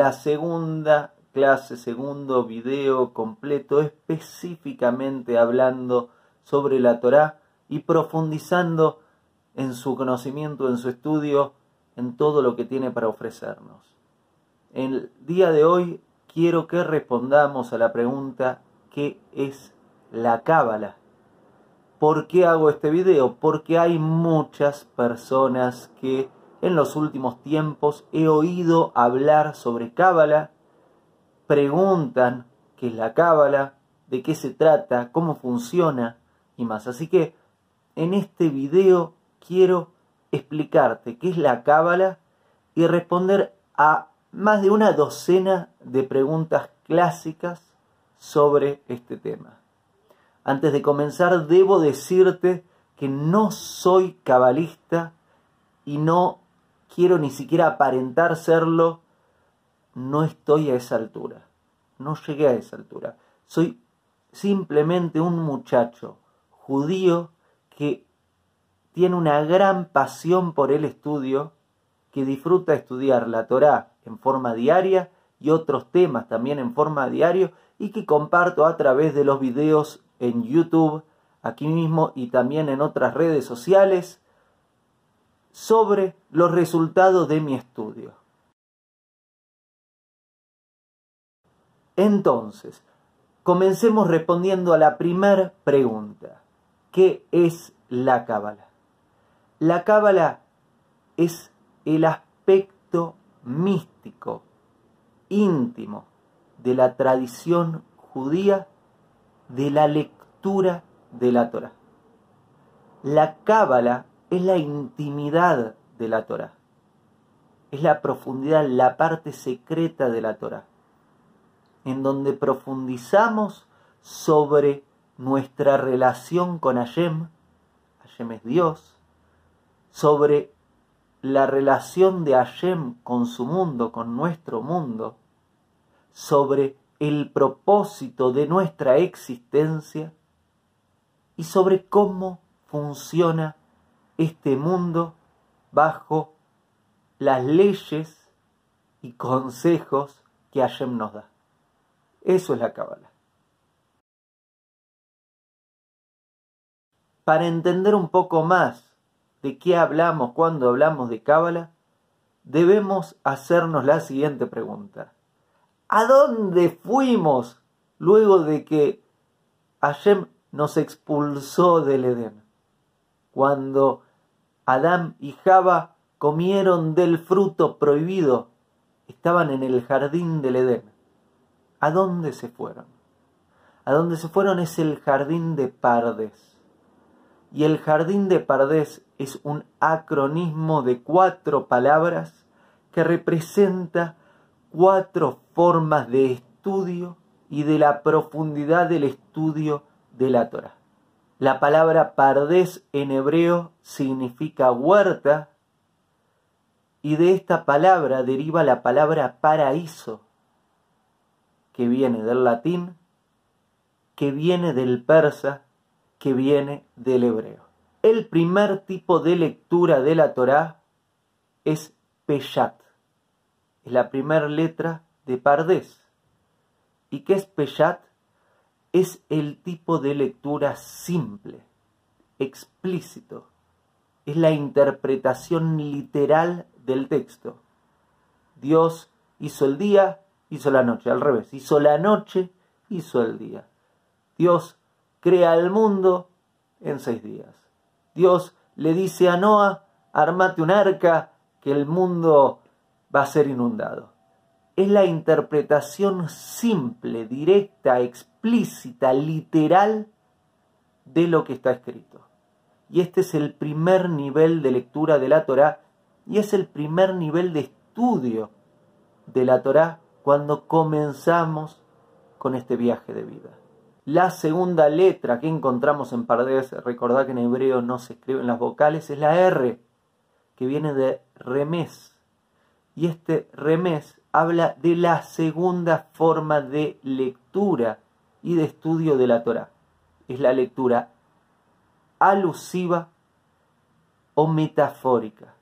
la segunda clase, segundo video completo específicamente hablando sobre la Torá y profundizando en su conocimiento, en su estudio, en todo lo que tiene para ofrecernos. El día de hoy quiero que respondamos a la pregunta ¿qué es la cábala? ¿Por qué hago este video? Porque hay muchas personas que en los últimos tiempos he oído hablar sobre cábala, preguntan qué es la cábala, de qué se trata, cómo funciona y más. Así que en este video quiero explicarte qué es la cábala y responder a más de una docena de preguntas clásicas sobre este tema. Antes de comenzar, debo decirte que no soy cabalista y no quiero ni siquiera aparentar serlo. No estoy a esa altura. No llegué a esa altura. Soy simplemente un muchacho judío que tiene una gran pasión por el estudio, que disfruta estudiar la Torá en forma diaria y otros temas también en forma diaria y que comparto a través de los videos en YouTube, aquí mismo y también en otras redes sociales, sobre los resultados de mi estudio. Entonces, comencemos respondiendo a la primera pregunta. ¿Qué es la cábala? La cábala es el aspecto místico, íntimo, de la tradición judía de la lectura de la Torah. La cábala es la intimidad de la Torah. Es la profundidad, la parte secreta de la Torah. En donde profundizamos sobre nuestra relación con Hashem, Hashem es Dios, sobre la relación de Hashem con su mundo, con nuestro mundo, sobre el propósito de nuestra existencia y sobre cómo funciona este mundo bajo las leyes y consejos que Hashem nos da. Eso es la Kabbalah. Para entender un poco más de qué hablamos cuando hablamos de Kabbalah, debemos hacernos la siguiente pregunta. ¿A dónde fuimos luego de que Hashem nos expulsó del Edén? Cuando Adán y Java comieron del fruto prohibido, estaban en el jardín del Edén. ¿A dónde se fueron? A dónde se fueron es el jardín de Pardes. Y el jardín de Pardes es un acronismo de cuatro palabras que representa cuatro formas de estudio y de la profundidad del estudio de la Torah. La palabra pardés en hebreo significa huerta y de esta palabra deriva la palabra paraíso, que viene del latín, que viene del persa, que viene del hebreo. El primer tipo de lectura de la Torá es Peshat es la primera letra de Pardés. ¿Y qué es Peshat? Es el tipo de lectura simple, explícito. Es la interpretación literal del texto. Dios hizo el día, hizo la noche, al revés. Hizo la noche, hizo el día. Dios crea el mundo en seis días. Dios le dice a Noah, armate un arca, que el mundo va a ser inundado. Es la interpretación simple, directa, explícita, literal de lo que está escrito. Y este es el primer nivel de lectura de la Torá y es el primer nivel de estudio de la Torá cuando comenzamos con este viaje de vida. La segunda letra que encontramos en Pardes, recordad que en hebreo no se escriben las vocales, es la R, que viene de remés, y este remés habla de la segunda forma de lectura y de estudio de la Torah. Es la lectura alusiva o metafórica.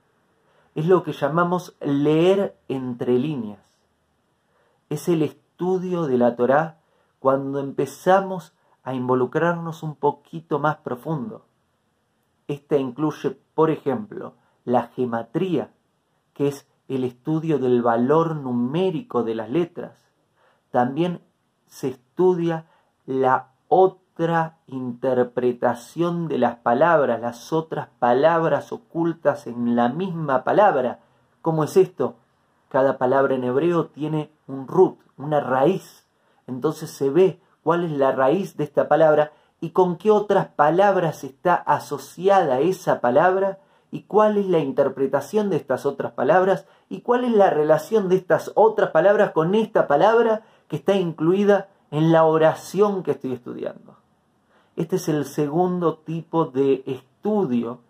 Es lo que llamamos leer entre líneas. es el estudio de la Torá cuando empezamos a involucrarnos un poquito más profundo. Esta incluye, por ejemplo, la gematría, que es el estudio del valor numérico de las letras. También se estudia la otra interpretación de las palabras, las otras palabras ocultas en la misma palabra. ¿Cómo es esto? Cada palabra en hebreo tiene un root, una raíz. Entonces se ve cuál es la raíz de esta palabra y con qué otras palabras está asociada esa palabra y cuál es la interpretación de estas otras palabras y cuál es la relación de estas otras palabras con esta palabra que está incluida en la oración que estoy estudiando. Este es el segundo tipo de estudio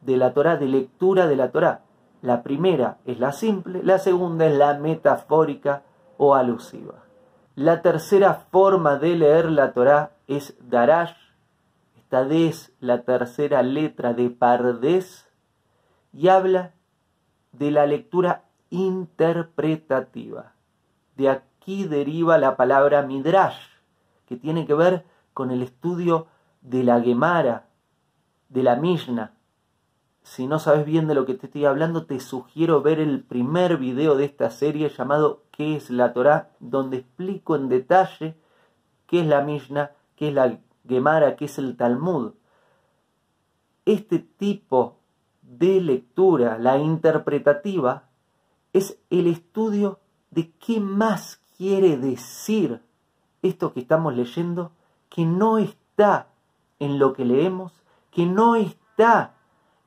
de la Torah, de lectura de la Torah. La primera es la simple, la segunda es la metafórica o alusiva. La tercera forma de leer la Torah es Darash. Esta es la tercera letra de Pardes y habla de la lectura interpretativa. De aquí deriva la palabra Midrash, que tiene que ver con el estudio de la Gemara, de la Mishnah. Si no sabes bien de lo que te estoy hablando, te sugiero ver el primer video de esta serie llamado ¿Qué es la Torah? donde explico en detalle qué es la Mishnah, qué es la Gemara, qué es el Talmud. Este tipo de lectura, la interpretativa, es el estudio de qué más quiere decir esto que estamos leyendo, que no está en lo que leemos, que no está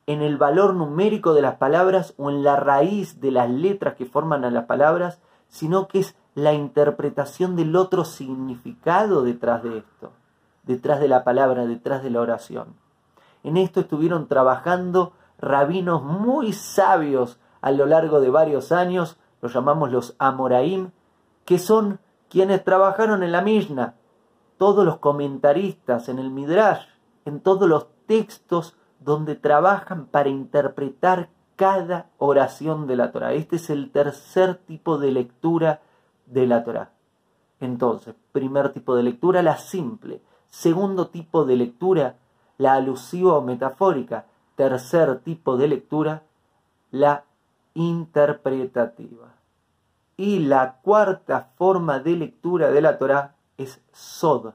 en el valor numérico de las palabras o en la raíz de las letras que forman a las palabras, sino que es la interpretación del otro significado detrás de esto, detrás de la palabra, detrás de la oración. En esto estuvieron trabajando rabinos muy sabios a lo largo de varios años, los llamamos los Amoraim, que son quienes trabajaron en la Mishnah, todos los comentaristas en el Midrash, en todos los textos donde trabajan para interpretar cada oración de la Torah. Este es el tercer tipo de lectura de la Torah. Entonces, primer tipo de lectura, la simple. Segundo tipo de lectura, la alusiva o metafórica tercer tipo de lectura, la interpretativa. Y la cuarta forma de lectura de la Torah es Sod,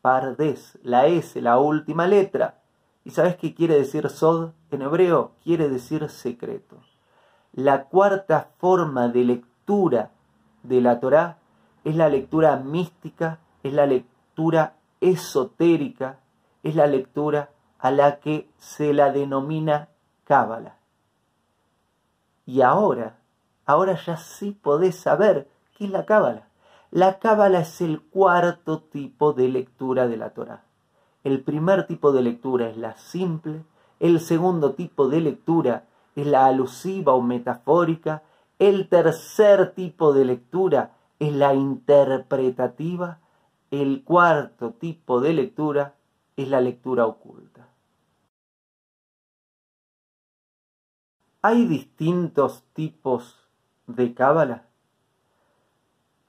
Pardes, la S, la última letra. ¿Y sabes qué quiere decir Sod en hebreo? Quiere decir secreto. La cuarta forma de lectura de la Torah es la lectura mística, es la lectura esotérica, es la lectura a la que se la denomina cábala. Y ahora, ahora ya sí podés saber qué es la cábala. La cábala es el cuarto tipo de lectura de la Torah. El primer tipo de lectura es la simple, el segundo tipo de lectura es la alusiva o metafórica, el tercer tipo de lectura es la interpretativa, el cuarto tipo de lectura es la lectura oculta. ¿Hay distintos tipos de cábala?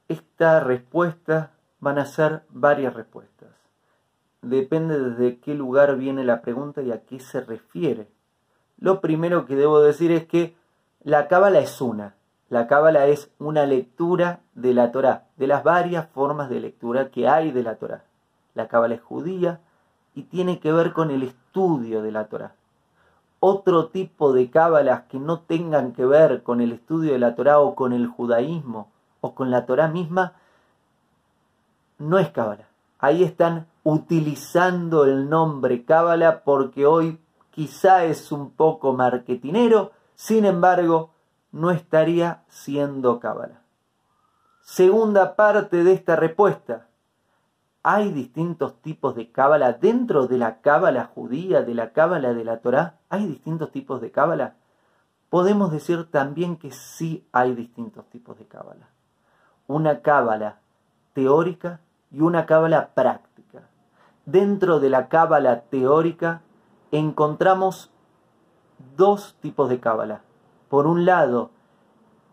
Esta respuesta van a ser varias respuestas. Depende desde qué lugar viene la pregunta y a qué se refiere. Lo primero que debo decir es que la cábala es una. La cábala es una lectura de la Torá, de las varias formas de lectura que hay de la Torá. La cábala es judía y tiene que ver con el estudio de la Torá otro tipo de cábalas que no tengan que ver con el estudio de la Torá o con el judaísmo o con la Torá misma, no es cábala. Ahí están utilizando el nombre cábala porque hoy quizá es un poco marketinero, sin embargo, no estaría siendo cábala. Segunda parte de esta respuesta hay distintos tipos de cábala dentro de la cábala judía, de la cábala de la Torá. ¿Hay distintos tipos de cábala? Podemos decir también que sí hay distintos tipos de cábala. Una cábala teórica y una cábala práctica. Dentro de la cábala teórica encontramos dos tipos de cábala. Por un lado,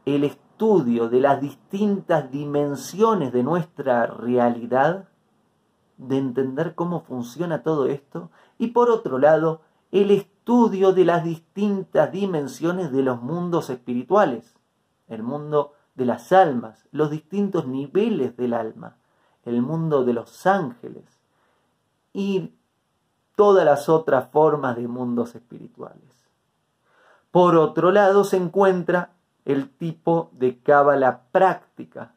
el estudio de las distintas dimensiones de nuestra realidad, de entender cómo funciona todo esto, y por otro lado, el estudio de las distintas dimensiones de los mundos espirituales, el mundo de las almas, los distintos niveles del alma, el mundo de los ángeles y todas las otras formas de mundos espirituales. Por otro lado se encuentra el tipo de cábala práctica.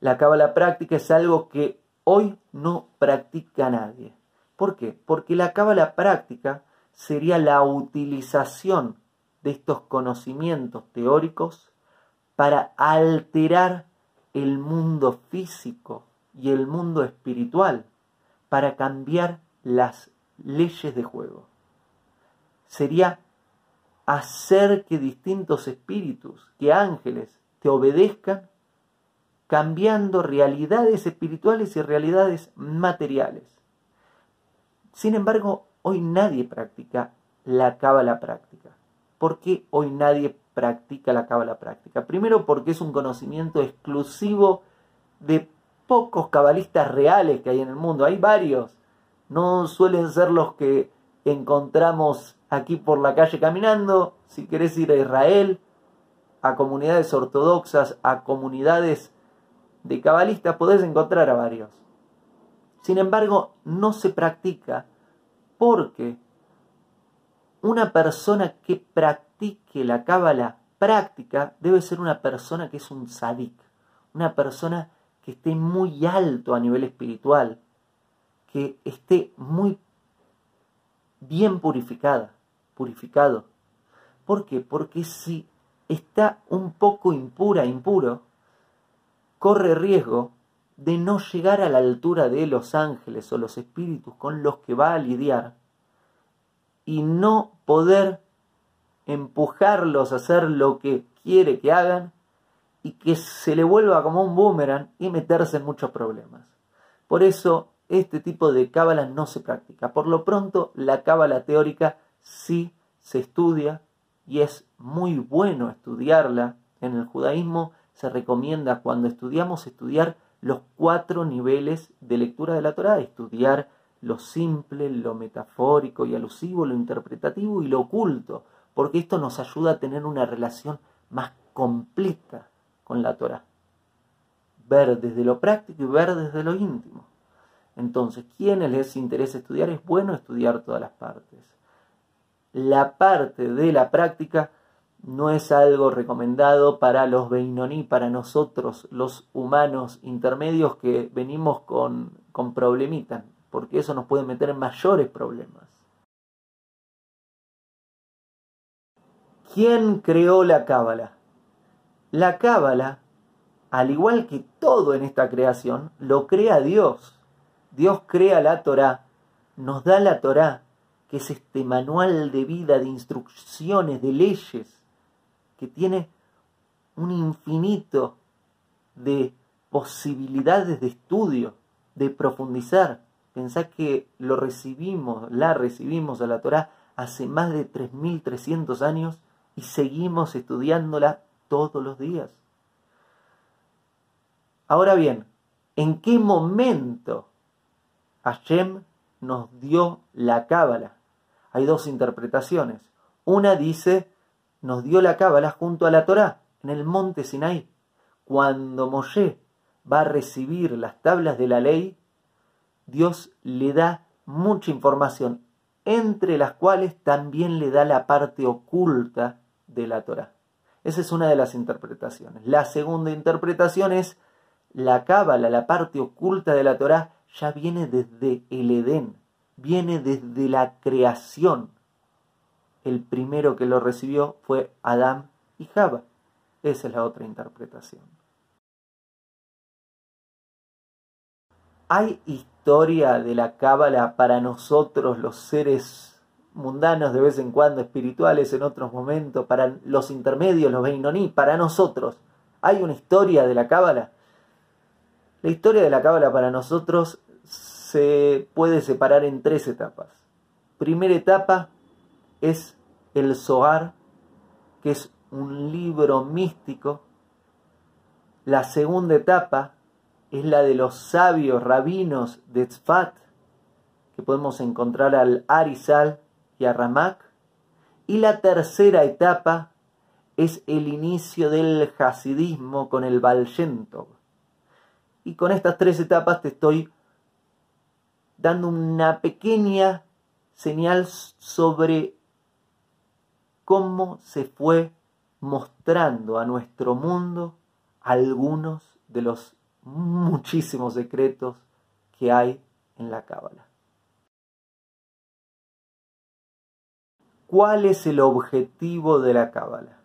La cábala práctica es algo que hoy no practica nadie. ¿Por qué? Porque la cábala práctica sería la utilización de estos conocimientos teóricos para alterar el mundo físico y el mundo espiritual, para cambiar las leyes de juego. Sería hacer que distintos espíritus, que ángeles, te obedezcan, cambiando realidades espirituales y realidades materiales. Sin embargo, hoy nadie practica la cábala práctica. ¿Por qué hoy nadie practica la cábala práctica? Primero porque es un conocimiento exclusivo de pocos cabalistas reales que hay en el mundo. Hay varios. No suelen ser los que encontramos aquí por la calle caminando. Si querés ir a Israel, a comunidades ortodoxas, a comunidades de cabalistas, podés encontrar a varios. Sin embargo, no se practica porque una persona que practique la cábala práctica debe ser una persona que es un sadik, una persona que esté muy alto a nivel espiritual, que esté muy bien purificada, purificado. ¿Por qué? Porque si está un poco impura, impuro, corre riesgo de no llegar a la altura de los ángeles o los espíritus con los que va a lidiar y no poder empujarlos a hacer lo que quiere que hagan y que se le vuelva como un boomerang y meterse en muchos problemas. Por eso este tipo de cábala no se practica. Por lo pronto, la cábala teórica sí se estudia y es muy bueno estudiarla. En el judaísmo se recomienda cuando estudiamos estudiar los cuatro niveles de lectura de la Torá, estudiar lo simple, lo metafórico y alusivo, lo interpretativo y lo oculto, porque esto nos ayuda a tener una relación más completa con la Torá. Ver desde lo práctico y ver desde lo íntimo. Entonces, quienes les interesa estudiar, es bueno estudiar todas las partes. La parte de la práctica no es algo recomendado para los Beinoní, para nosotros, los humanos intermedios que venimos con, con problemitas, porque eso nos puede meter en mayores problemas. ¿Quién creó la cábala? La cábala, al igual que todo en esta creación, lo crea Dios. Dios crea la Torá, nos da la Torá, que es este manual de vida, de instrucciones, de leyes, que tiene un infinito de posibilidades de estudio, de profundizar. Pensá que lo recibimos, la recibimos a la Torá hace más de 3.300 años y seguimos estudiándola todos los días. Ahora bien, ¿en qué momento Hashem nos dio la cábala? Hay dos interpretaciones. Una dice nos dio la cábala junto a la Torá, en el monte Sinai. Cuando Moshe va a recibir las tablas de la ley, Dios le da mucha información, entre las cuales también le da la parte oculta de la Torá. Esa es una de las interpretaciones. La segunda interpretación es la cábala, la parte oculta de la Torá, ya viene desde el Edén, viene desde la creación el primero que lo recibió fue Adán y Java. Esa es la otra interpretación. ¿Hay historia de la cábala para nosotros los seres mundanos de vez en cuando, espirituales en otros momentos, para los intermedios, los Beinoní, para nosotros? ¿Hay una historia de la cábala? La historia de la cábala para nosotros se puede separar en tres etapas. Primera etapa, es el Zohar, que es un libro místico La segunda etapa es la de los sabios rabinos de Tzfat, que podemos encontrar al Arizal y a Ramak. Y la tercera etapa es el inicio del hasidismo con el Baal Y con estas tres etapas te estoy dando una pequeña señal sobre cómo se fue mostrando a nuestro mundo algunos de los muchísimos secretos que hay en la Cábala. ¿Cuál es el objetivo de la Cábala?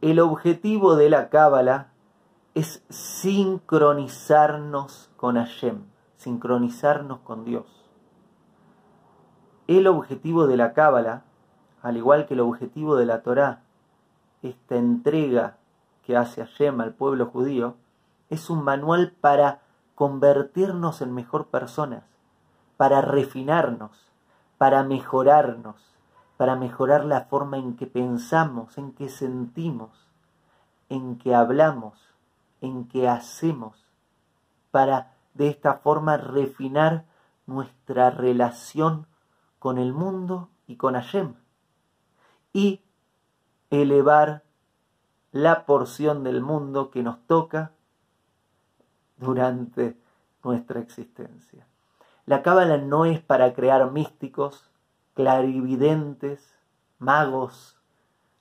El objetivo de la Cábala es sincronizarnos con Hashem, sincronizarnos con Dios. El objetivo de la Cábala, al igual que el objetivo de la Torá, esta entrega que hace Hashem al pueblo judío, es un manual para convertirnos en mejor personas, para refinarnos, para mejorarnos, para mejorar la forma en que pensamos, en que sentimos, en que hablamos, en que hacemos, para de esta forma refinar nuestra relación con el mundo y con Hashem y elevar la porción del mundo que nos toca durante nuestra existencia. La cábala no es para crear místicos, clarividentes, magos.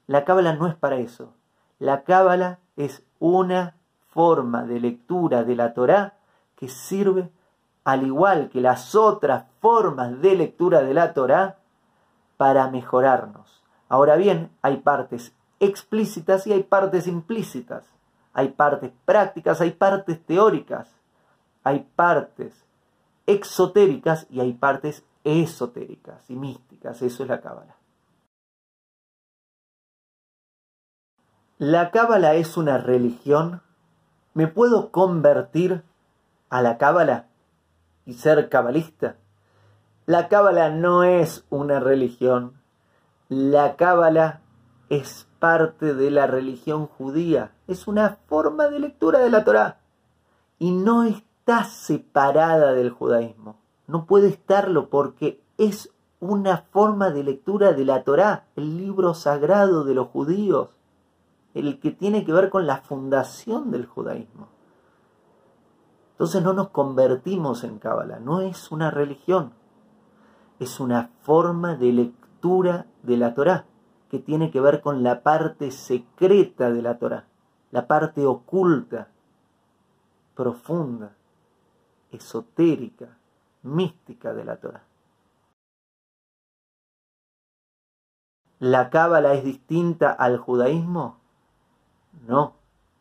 La cábala no es para eso. La cábala es una forma de lectura de la Torá que sirve, al igual que las otras formas de lectura de la Torá, para mejorarnos. Ahora bien, hay partes explícitas y hay partes implícitas. Hay partes prácticas, hay partes teóricas, hay partes exotéricas y hay partes esotéricas y místicas. Eso es la cábala. ¿La cábala es una religión? ¿Me puedo convertir a la cábala y ser cabalista? La cábala no es una religión. La cábala es parte de la religión judía, es una forma de lectura de la Torá y no está separada del judaísmo. No puede estarlo porque es una forma de lectura de la Torá, el libro sagrado de los judíos, el que tiene que ver con la fundación del judaísmo. Entonces no nos convertimos en Cábala, no es una religión, es una forma de lectura de la Torá que tiene que ver con la parte secreta de la Torah, la parte oculta, profunda, esotérica, mística de la Torah. ¿La cábala es distinta al judaísmo? No,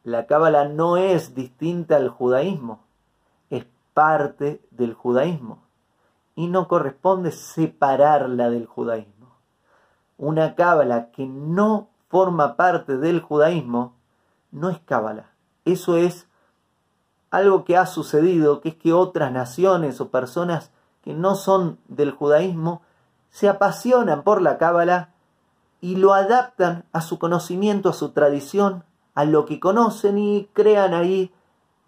la cábala no es distinta al judaísmo, es parte del judaísmo y no corresponde separarla del judaísmo una cábala que no forma parte del judaísmo, no es cábala. Eso es algo que ha sucedido, que es que otras naciones o personas que no son del judaísmo se apasionan por la cábala y lo adaptan a su conocimiento, a su tradición, a lo que conocen y crean ahí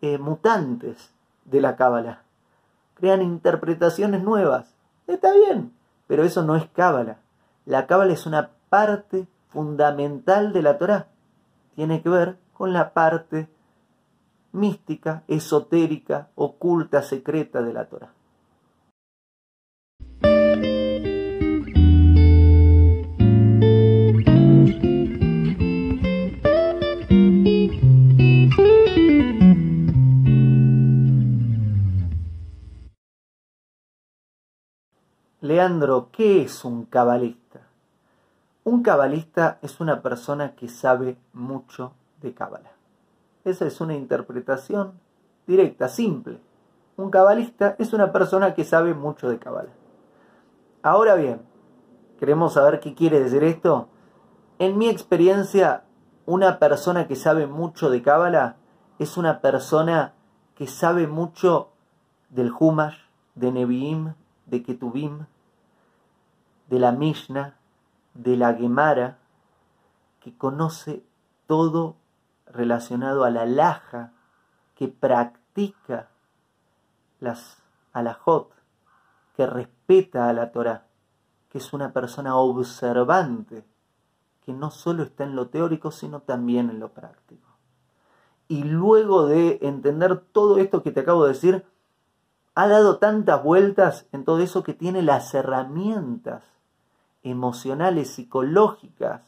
eh, mutantes de la cábala. Crean interpretaciones nuevas. Está bien, pero eso no es cábala. La cábala es una parte fundamental de la Torá. Tiene que ver con la parte mística, esotérica, oculta, secreta de la Torá. Leandro, ¿qué es un cabalista? Un cabalista es una persona que sabe mucho de cábala. Esa es una interpretación directa, simple. Un cabalista es una persona que sabe mucho de cábala. Ahora bien, ¿queremos saber qué quiere decir esto? En mi experiencia, una persona que sabe mucho de cábala es una persona que sabe mucho del Humash, de Nevi'im, de Ketubim, de la Mishnah, de la Gemara, que conoce todo relacionado a la laja que practica las alajot, que respeta a la Torah, que es una persona observante, que no solo está en lo teórico, sino también en lo práctico. Y luego de entender todo esto que te acabo de decir, ha dado tantas vueltas en todo eso que tiene las herramientas emocionales, psicológicas,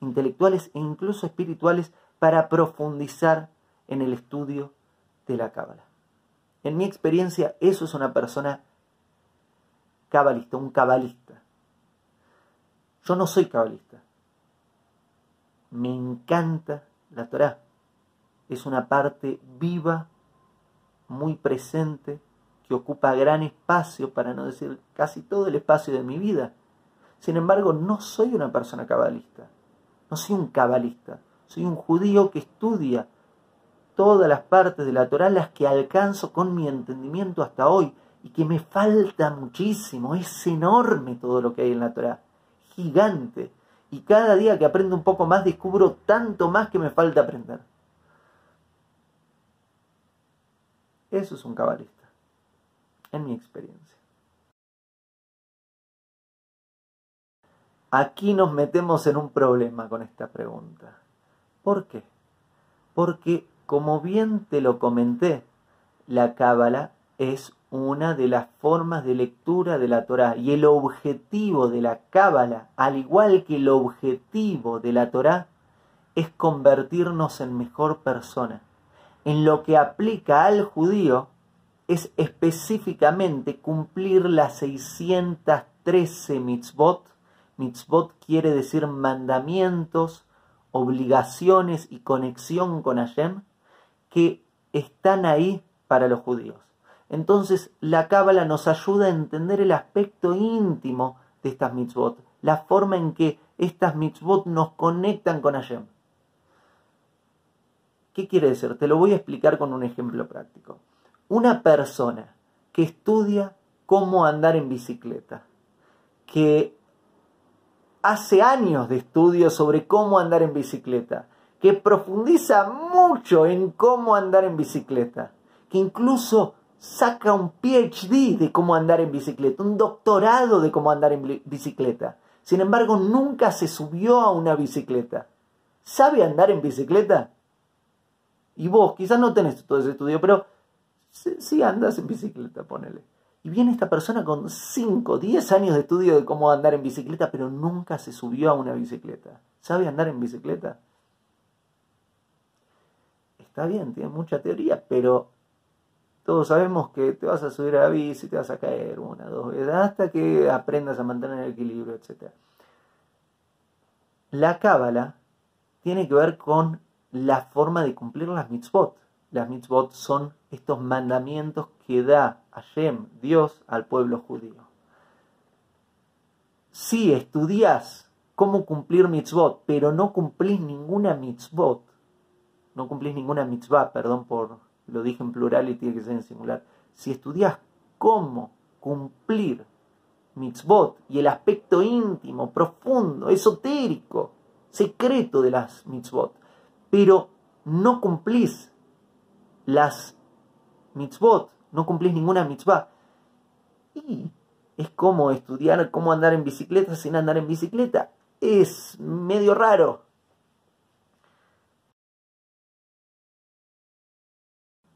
intelectuales e incluso espirituales para profundizar en el estudio de la cábala. En mi experiencia, eso es una persona cabalista, un cabalista. Yo no soy cabalista. Me encanta la Torah. Es una parte viva, muy presente, que ocupa gran espacio, para no decir casi todo el espacio de mi vida. Sin embargo, no soy una persona cabalista. No soy un cabalista. Soy un judío que estudia todas las partes de la Torah, las que alcanzo con mi entendimiento hasta hoy, y que me falta muchísimo. Es enorme todo lo que hay en la Torah. Gigante. Y cada día que aprendo un poco más, descubro tanto más que me falta aprender. Eso es un cabalista, en mi experiencia. Aquí nos metemos en un problema con esta pregunta. ¿Por qué? Porque, como bien te lo comenté, la cábala es una de las formas de lectura de la Torá y el objetivo de la cábala, al igual que el objetivo de la Torá, es convertirnos en mejor persona. En lo que aplica al judío es específicamente cumplir las 613 mitzvot. Mitzvot quiere decir mandamientos, obligaciones y conexión con Hashem que están ahí para los judíos. Entonces la Cábala nos ayuda a entender el aspecto íntimo de estas mitzvot, la forma en que estas mitzvot nos conectan con Hashem. ¿Qué quiere decir? Te lo voy a explicar con un ejemplo práctico. Una persona que estudia cómo andar en bicicleta, que hace años de estudio sobre cómo andar en bicicleta, que profundiza mucho en cómo andar en bicicleta, que incluso saca un PhD de cómo andar en bicicleta, un doctorado de cómo andar en bicicleta. Sin embargo, nunca se subió a una bicicleta. ¿Sabe andar en bicicleta? Y vos, quizás no tenés todo ese estudio, pero sí, andas en bicicleta, ponele. Y viene esta persona con 5, 10 años de estudio de cómo andar en bicicleta, pero nunca se subió a una bicicleta. ¿Sabe andar en bicicleta? Está bien, tiene mucha teoría, pero todos sabemos que te vas a subir a la bici, te vas a caer una, dos veces, hasta que aprendas a mantener el equilibrio, etc. La cábala tiene que ver con la forma de cumplir las mitzvot. Las mitzvot son estos mandamientos que da Hashem, Dios, al pueblo judío. Si estudias cómo cumplir mitzvot, pero no cumplís ninguna mitzvot, no cumplís ninguna mitzvah, perdón por lo dije en plural y tiene que ser en singular, si estudias cómo cumplir mitzvot y el aspecto íntimo, profundo, esotérico, secreto de las mitzvot, pero no cumplís las mitzvot, no cumplís ninguna mitzvah, y es como estudiar cómo andar en bicicleta sin andar en bicicleta. Es medio raro.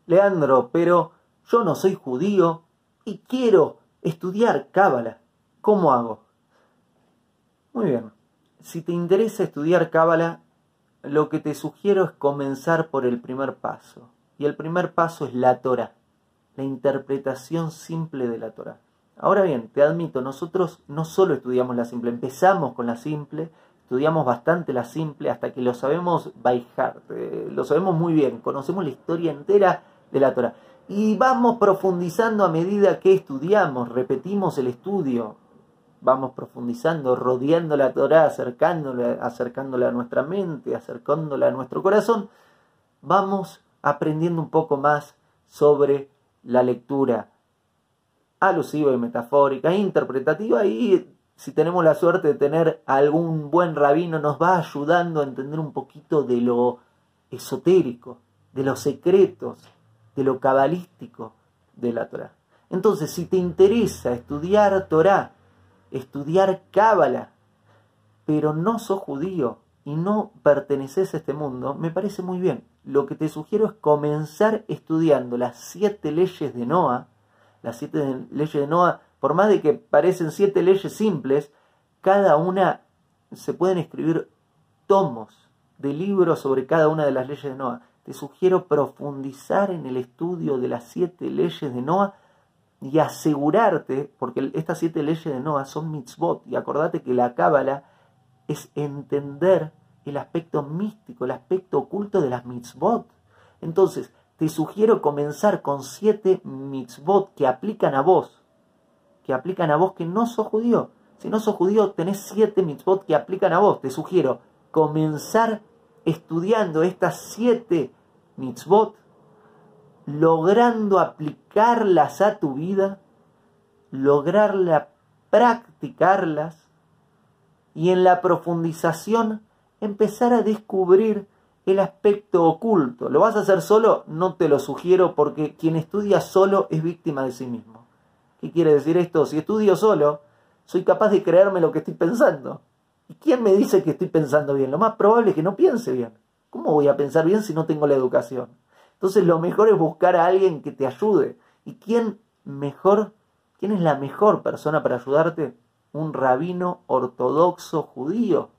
Leandro, pero yo no soy judío y quiero estudiar Cábala. ¿Cómo hago? Muy bien. Si te interesa estudiar Cábala, lo que te sugiero es comenzar por el primer paso. Y el primer paso es la Torah, la interpretación simple de la Torah. Ahora bien, te admito, nosotros no solo estudiamos la simple, empezamos con la simple, estudiamos bastante la simple hasta que lo sabemos by eh, lo sabemos muy bien, conocemos la historia entera de la Torah. Y vamos profundizando a medida que estudiamos, repetimos el estudio, vamos profundizando, rodeando la Torah, acercándola, acercándola a nuestra mente, acercándola a nuestro corazón, vamos aprendiendo un poco más sobre la lectura alusiva y metafórica, interpretativa y si tenemos la suerte de tener algún buen rabino nos va ayudando a entender un poquito de lo esotérico, de los secretos de lo cabalístico de la Torah. Entonces, si te interesa estudiar Torah, estudiar Cábala, pero no sos judío y no perteneces a este mundo, me parece muy bien. Lo que te sugiero es comenzar estudiando las siete leyes de Noah. Las siete leyes de Noah, por más de que parecen siete leyes simples, cada una se pueden escribir tomos de libros sobre cada una de las leyes de Noah. Te sugiero profundizar en el estudio de las siete leyes de Noah y asegurarte, porque estas siete leyes de Noah son mitzvot, y acordate que la cábala es entender el aspecto místico, el aspecto oculto de las mitzvot. Entonces, te sugiero comenzar con siete mitzvot que aplican a vos, que aplican a vos que no sos judío. Si no sos judío, tenés siete mitzvot que aplican a vos. Te sugiero comenzar estudiando estas siete mitzvot, logrando aplicarlas a tu vida, lograrla practicarlas y en la profundización empezar a descubrir el aspecto oculto. ¿Lo vas a hacer solo? No te lo sugiero porque quien estudia solo es víctima de sí mismo. ¿Qué quiere decir esto? Si estudio solo, soy capaz de creerme lo que estoy pensando. ¿Y quién me dice que estoy pensando bien? Lo más probable es que no piense bien. ¿Cómo voy a pensar bien si no tengo la educación? Entonces lo mejor es buscar a alguien que te ayude. ¿Y quién mejor, quién es la mejor persona para ayudarte? Un rabino ortodoxo judío.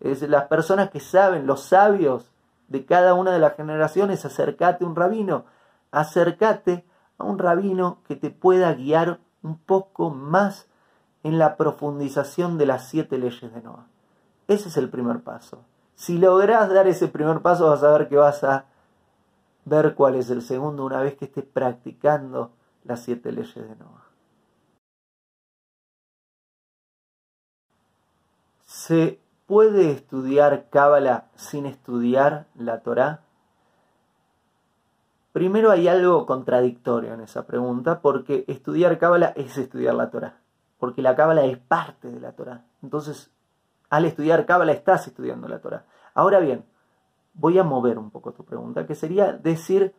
Es las personas que saben, los sabios de cada una de las generaciones, acércate a un rabino, acércate a un rabino que te pueda guiar un poco más en la profundización de las siete leyes de Noah. Ese es el primer paso. Si logras dar ese primer paso, vas a ver que vas a ver cuál es el segundo una vez que estés practicando las siete leyes de Noah. ¿Se puede estudiar Cábala sin estudiar la Torá? Primero hay algo contradictorio en esa pregunta, porque estudiar Cábala es estudiar la Torá, porque la Cábala es parte de la Torá. Entonces, al estudiar Cábala estás estudiando la Torah. Ahora bien, voy a mover un poco tu pregunta, que sería decir,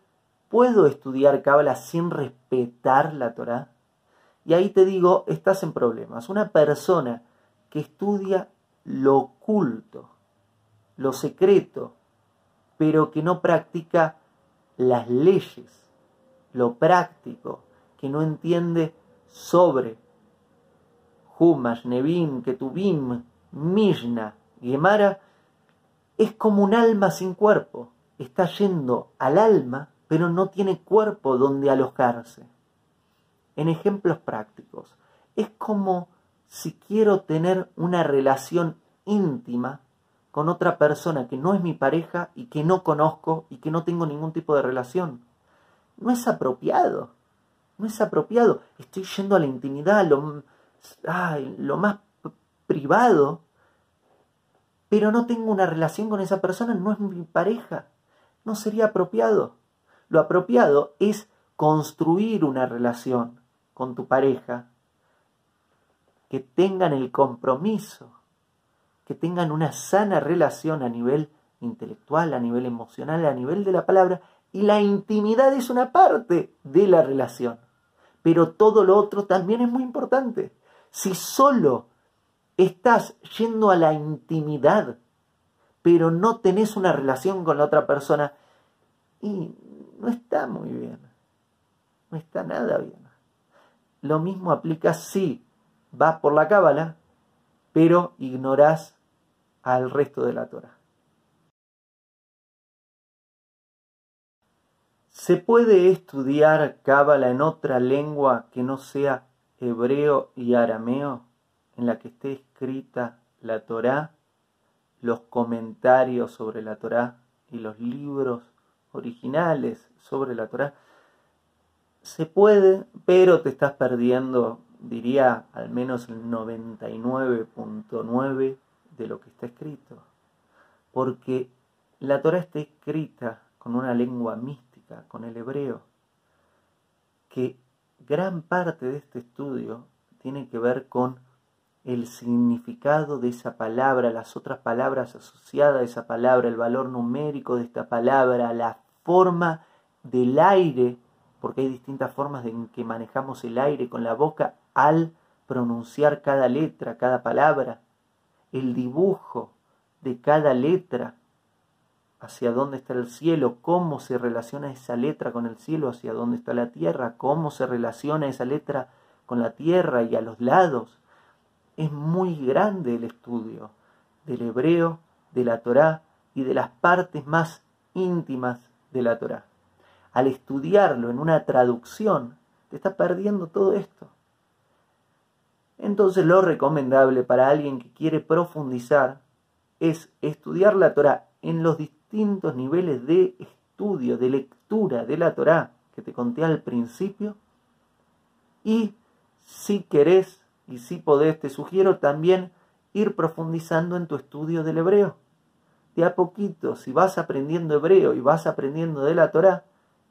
¿puedo estudiar Cábala sin respetar la Torah? Y ahí te digo, estás en problemas. Una persona que estudia lo oculto, lo secreto, pero que no practica las leyes, lo práctico, que no entiende sobre Humash, Nevim, Ketubim, Mishnah, Gemara, es como un alma sin cuerpo. Está yendo al alma, pero no tiene cuerpo donde alojarse. En ejemplos prácticos, es como si quiero tener una relación íntima con otra persona que no es mi pareja y que no conozco y que no tengo ningún tipo de relación. No es apropiado. No es apropiado. Estoy yendo a la intimidad, lo, más privado, pero no tengo una relación con esa persona, no es mi pareja. No sería apropiado. Lo apropiado es construir una relación con tu pareja, que tengan el compromiso, que tengan una sana relación a nivel intelectual, a nivel emocional, a nivel de la palabra, y la intimidad es una parte de la relación. Pero todo lo otro también es muy importante. Si solo estás yendo a la intimidad, pero no tenés una relación con la otra persona, y no está muy bien. No está nada bien. Lo mismo aplica si vas por la cábala, pero ignorás al resto de la Torah. ¿Se puede estudiar cábala en otra lengua que no sea hebreo y arameo? en la que esté escrita la Torá, los comentarios sobre la Torá y los libros originales sobre la Torá, se puede, pero te estás perdiendo, diría, al menos el 99.9 de lo que está escrito. Porque la Torá está escrita con una lengua mística, con el hebreo, que gran parte de este estudio tiene que ver con el significado de esa palabra, las otras palabras asociadas a esa palabra, el valor numérico de esta palabra, la forma del aire, porque hay distintas formas en que manejamos el aire con la boca al pronunciar cada letra, cada palabra, el dibujo de cada letra, hacia dónde está el cielo, cómo se relaciona esa letra con el cielo, hacia dónde está la tierra, cómo se relaciona esa letra con la tierra y a los lados. Es muy grande el estudio del hebreo, de la Torá y de las partes más íntimas de la Torá. Al estudiarlo en una traducción, te está perdiendo todo esto. Entonces lo recomendable para alguien que quiere profundizar es estudiar la Torá en los distintos niveles de estudio, de lectura de la Torá que te conté al principio. Y si querés y si podés, te sugiero también ir profundizando en tu estudio del hebreo. De a poquito, si vas aprendiendo hebreo y vas aprendiendo de la Torá,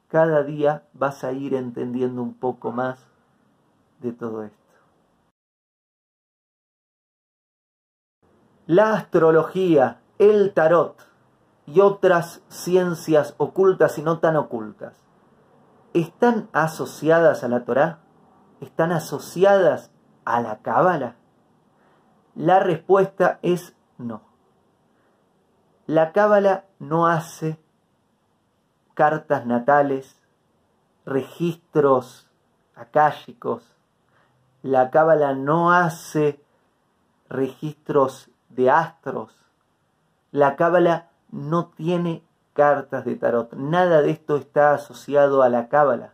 cada día vas a ir entendiendo un poco más de todo esto. La astrología, el tarot y otras ciencias ocultas y no tan ocultas, ¿están asociadas a la Torá? ¿Están asociadas a la Cábala? La respuesta es no. La Cábala no hace cartas natales, registros akáshicos. La Cábala no hace registros de astros. La Cábala no tiene cartas de tarot. Nada de esto está asociado a la Cábala.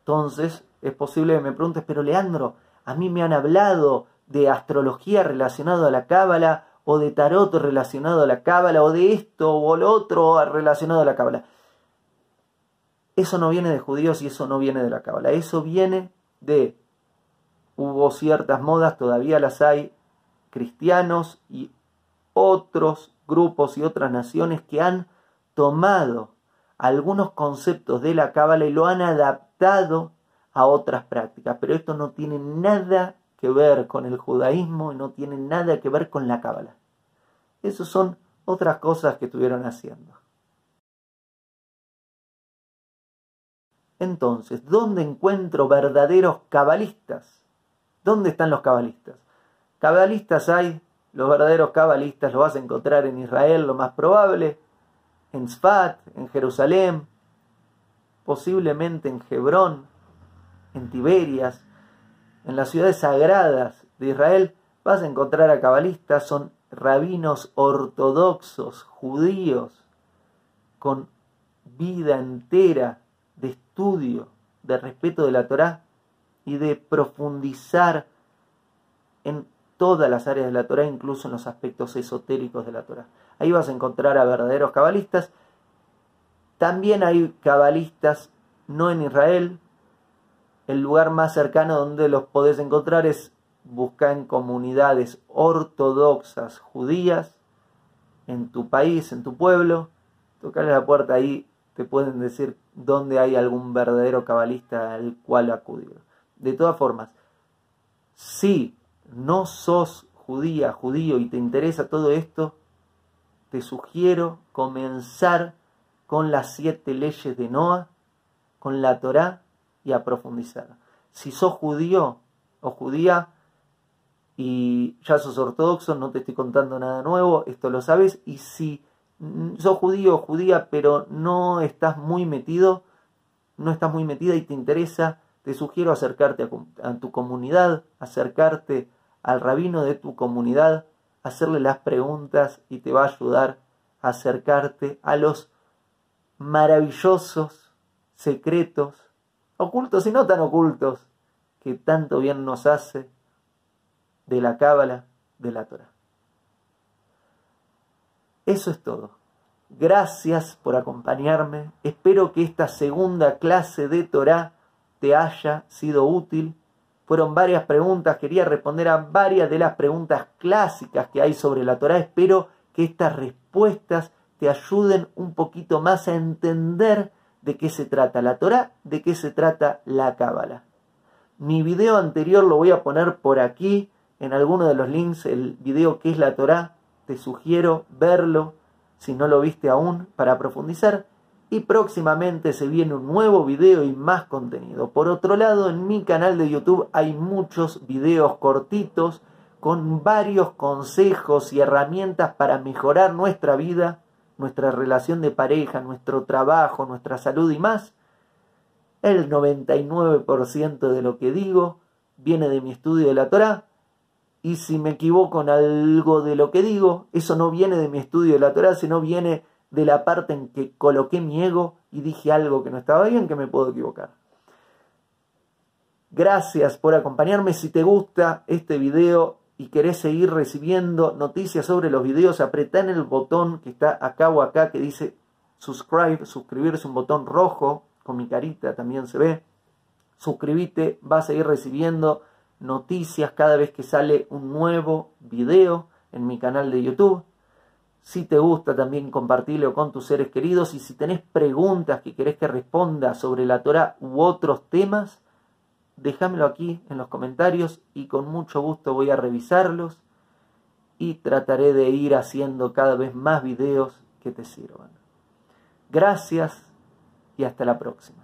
Entonces, es posible que me preguntes, pero Leandro, a mí me han hablado de astrología relacionado a la Cábala, o de tarot relacionado a la Cábala, o de esto o lo otro relacionado a la Cábala. Eso no viene de judíos y eso no viene de la Cábala. Eso viene de. Hubo ciertas modas, todavía las hay, cristianos y otros grupos y otras naciones que han tomado algunos conceptos de la cábala y lo han adaptado a otras prácticas, pero esto no tiene nada que ver con el judaísmo y no tiene nada que ver con la cábala. Esas son otras cosas que estuvieron haciendo. Entonces, ¿dónde encuentro verdaderos cabalistas? ¿Dónde están los cabalistas? Cabalistas hay, los verdaderos cabalistas los vas a encontrar en Israel, lo más probable, en Sfat, en Jerusalén, posiblemente en Hebrón, en Tiberias, en las ciudades sagradas de Israel, vas a encontrar a cabalistas, son rabinos ortodoxos, judíos, con vida entera de estudio, de respeto de la Torá y de profundizar en todas las áreas de la Torah, incluso en los aspectos esotéricos de la Torah. Ahí vas a encontrar a verdaderos cabalistas. También hay cabalistas no en Israel. El lugar más cercano donde los podés encontrar es buscar en comunidades ortodoxas judías en tu país, en tu pueblo. Tocarle la puerta ahí, te pueden decir dónde hay algún verdadero cabalista al cual acudir. De todas formas, sí no sos judía, judío y te interesa todo esto, te sugiero comenzar con las siete leyes de Noah, con la Torá y a profundizar. Si sos judío o judía y ya sos ortodoxo, no te estoy contando nada nuevo, esto lo sabes. Y si sos judío o judía, pero no estás muy metido, no estás muy metida y te interesa, te sugiero acercarte a, tu comunidad, acercarte al rabino de tu comunidad, hacerle las preguntas y te va a ayudar a acercarte a los maravillosos secretos, ocultos y no tan ocultos, que tanto bien nos hace de la cábala de la Torah. Eso es todo. Gracias por acompañarme. Espero que esta segunda clase de Torah te haya sido útil fueron varias preguntas, quería responder a varias de las preguntas clásicas que hay sobre la Torah. Espero que estas respuestas te ayuden un poquito más a entender de qué se trata la Torah, de qué se trata la Cábala. Mi video anterior lo voy a poner por aquí, en alguno de los links, el video que es la Torah. Te sugiero verlo si no lo viste aún para profundizar. Y próximamente se viene un nuevo video y más contenido. Por otro lado, en mi canal de YouTube hay muchos videos cortitos con varios consejos y herramientas para mejorar nuestra vida, nuestra relación de pareja, nuestro trabajo, nuestra salud y más. El 99% de lo que digo viene de mi estudio de la Torah. Y si me equivoco en algo de lo que digo, eso no viene de mi estudio de la Torah, sino viene de la parte en que coloqué mi ego y dije algo que no estaba bien, que me puedo equivocar. Gracias por acompañarme. Si te gusta este video y querés seguir recibiendo noticias sobre los videos, apretá en el botón que está acá o acá que dice subscribe, suscribirse, un botón rojo con mi carita también se ve. Suscríbete, vas a seguir recibiendo noticias cada vez que sale un nuevo video en mi canal de YouTube. Si te gusta también compartirlo con tus seres queridos y si tenés preguntas que querés que responda sobre la Torah u otros temas, déjamelo aquí en los comentarios y con mucho gusto voy a revisarlos y trataré de ir haciendo cada vez más videos que te sirvan. Gracias y hasta la próxima.